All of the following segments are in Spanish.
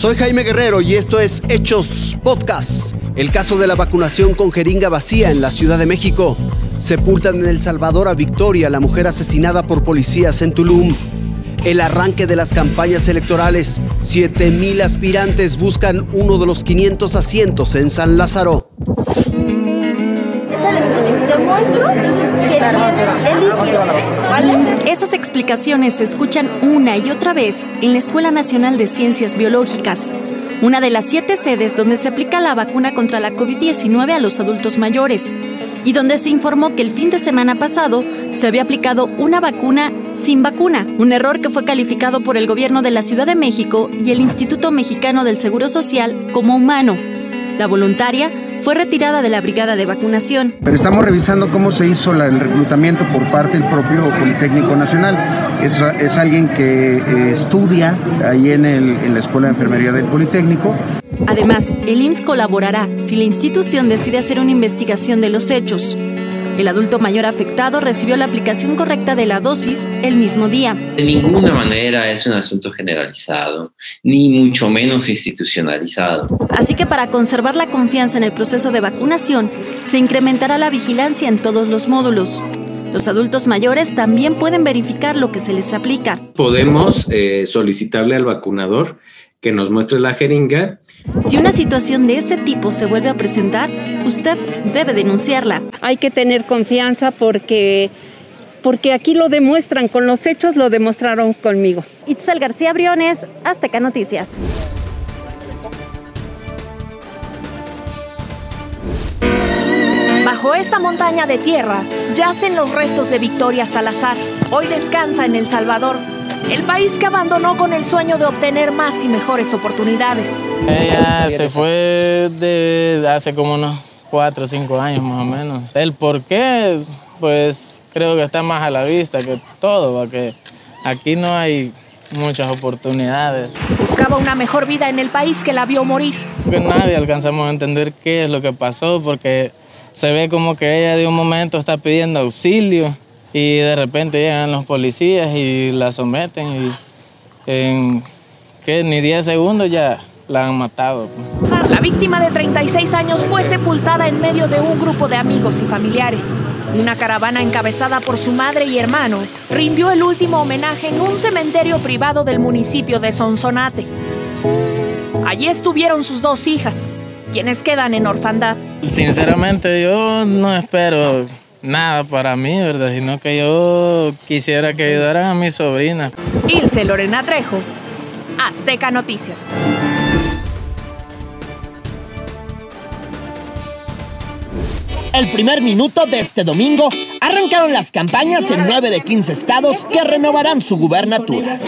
Soy Jaime Guerrero y esto es Hechos Podcast. El caso de la vacunación con jeringa vacía en la Ciudad de México. Sepultan en El Salvador a Victoria, la mujer asesinada por policías en Tulum. El arranque de las campañas electorales. 7.000 aspirantes buscan uno de los 500 asientos en San Lázaro. Esas explicaciones se escuchan una y otra vez en la Escuela Nacional de Ciencias Biológicas, una de las siete sedes donde se aplica la vacuna contra la COVID-19 a los adultos mayores, y donde se informó que el fin de semana pasado se había aplicado una vacuna sin vacuna, un error que fue calificado por el gobierno de la Ciudad de México y el Instituto Mexicano del Seguro Social como humano. La voluntaria fue retirada de la brigada de vacunación. Pero estamos revisando cómo se hizo el reclutamiento por parte del propio Politécnico Nacional. Es, es alguien que eh, estudia ahí en, el, en la Escuela de Enfermería del Politécnico. Además, el IMSS colaborará si la institución decide hacer una investigación de los hechos. El adulto mayor afectado recibió la aplicación correcta de la dosis el mismo día. De ninguna manera es un asunto generalizado, ni mucho menos institucionalizado. Así que para conservar la confianza en el proceso de vacunación, se incrementará la vigilancia en todos los módulos. Los adultos mayores también pueden verificar lo que se les aplica. Podemos eh, solicitarle al vacunador que nos muestre la jeringa. Si una situación de ese tipo se vuelve a presentar, usted debe denunciarla. Hay que tener confianza porque porque aquí lo demuestran, con los hechos lo demostraron conmigo. Itzel García Briones, Azteca Noticias. Bajo esta montaña de tierra yacen los restos de Victoria Salazar. Hoy descansa en El Salvador, el país que abandonó con el sueño de obtener más y mejores oportunidades. Ella se fue de hace como unos cuatro o cinco años más o menos. El por qué, pues creo que está más a la vista que todo, porque aquí no hay muchas oportunidades. Buscaba una mejor vida en el país que la vio morir. Que nadie alcanzamos a entender qué es lo que pasó, porque se ve como que ella de un momento está pidiendo auxilio y de repente llegan los policías y la someten y en que ni 10 segundos ya la han matado. La víctima de 36 años fue sepultada en medio de un grupo de amigos y familiares. Una caravana encabezada por su madre y hermano rindió el último homenaje en un cementerio privado del municipio de Sonsonate. Allí estuvieron sus dos hijas, quienes quedan en orfandad. Sinceramente yo no espero nada para mí, ¿verdad? Sino que yo quisiera que ayudaran a mi sobrina. Ilse Lorena Trejo, Azteca Noticias. El primer minuto de este domingo arrancaron las campañas en 9 de 15 estados que renovarán su gubernatura.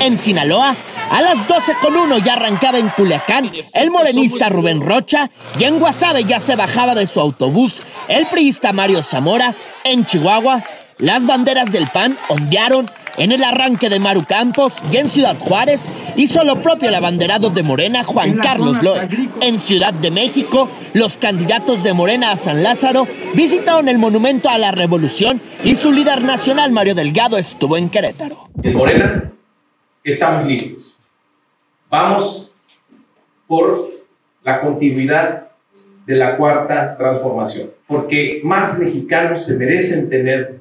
En Sinaloa, a las 12 con 1 ya arrancaba en Culiacán el morenista Rubén Rocha y en Guasave ya se bajaba de su autobús el priista Mario Zamora. En Chihuahua, las banderas del PAN ondearon en el arranque de Maru Campos y en Ciudad Juárez hizo lo propio el abanderado de Morena Juan Carlos Loe. En Ciudad de México, los candidatos de Morena a San Lázaro visitaron el Monumento a la Revolución y su líder nacional Mario Delgado estuvo en Querétaro. En Morena estamos listos. Vamos por la continuidad de la cuarta transformación, porque más mexicanos se merecen tener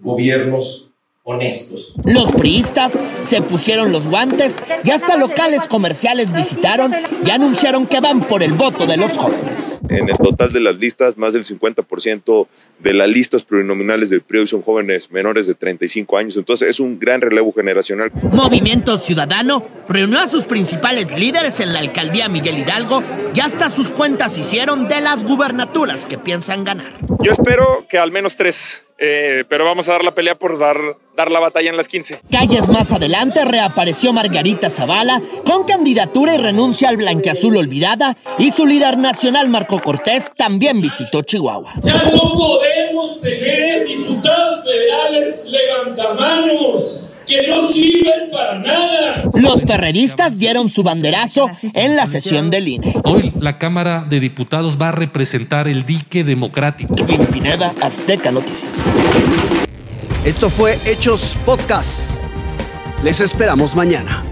gobiernos honestos. Los priistas se pusieron los guantes y hasta locales comerciales visitaron y anunciaron que van por el voto de los jóvenes. En el total de las listas, más del 50% de las listas plurinominales del PRI son jóvenes menores de 35 años, entonces es un gran relevo generacional. Movimiento Ciudadano reunió a sus principales líderes en la alcaldía Miguel Hidalgo y hasta sus cuentas hicieron de las gubernaturas que piensan ganar. Yo espero que al menos tres eh, pero vamos a dar la pelea por dar, dar la batalla en las 15. Calles más adelante reapareció Margarita Zavala con candidatura y renuncia al blanqueazul olvidada y su líder nacional Marco Cortés también visitó Chihuahua. Ya no podemos tener diputados federales levantamanos que no sirven para nada. Los perredistas dieron su banderazo en la sesión del INE. Hoy la Cámara de Diputados va a representar el dique democrático. Pineda, Azteca Noticias. Esto fue Hechos Podcast. Les esperamos mañana.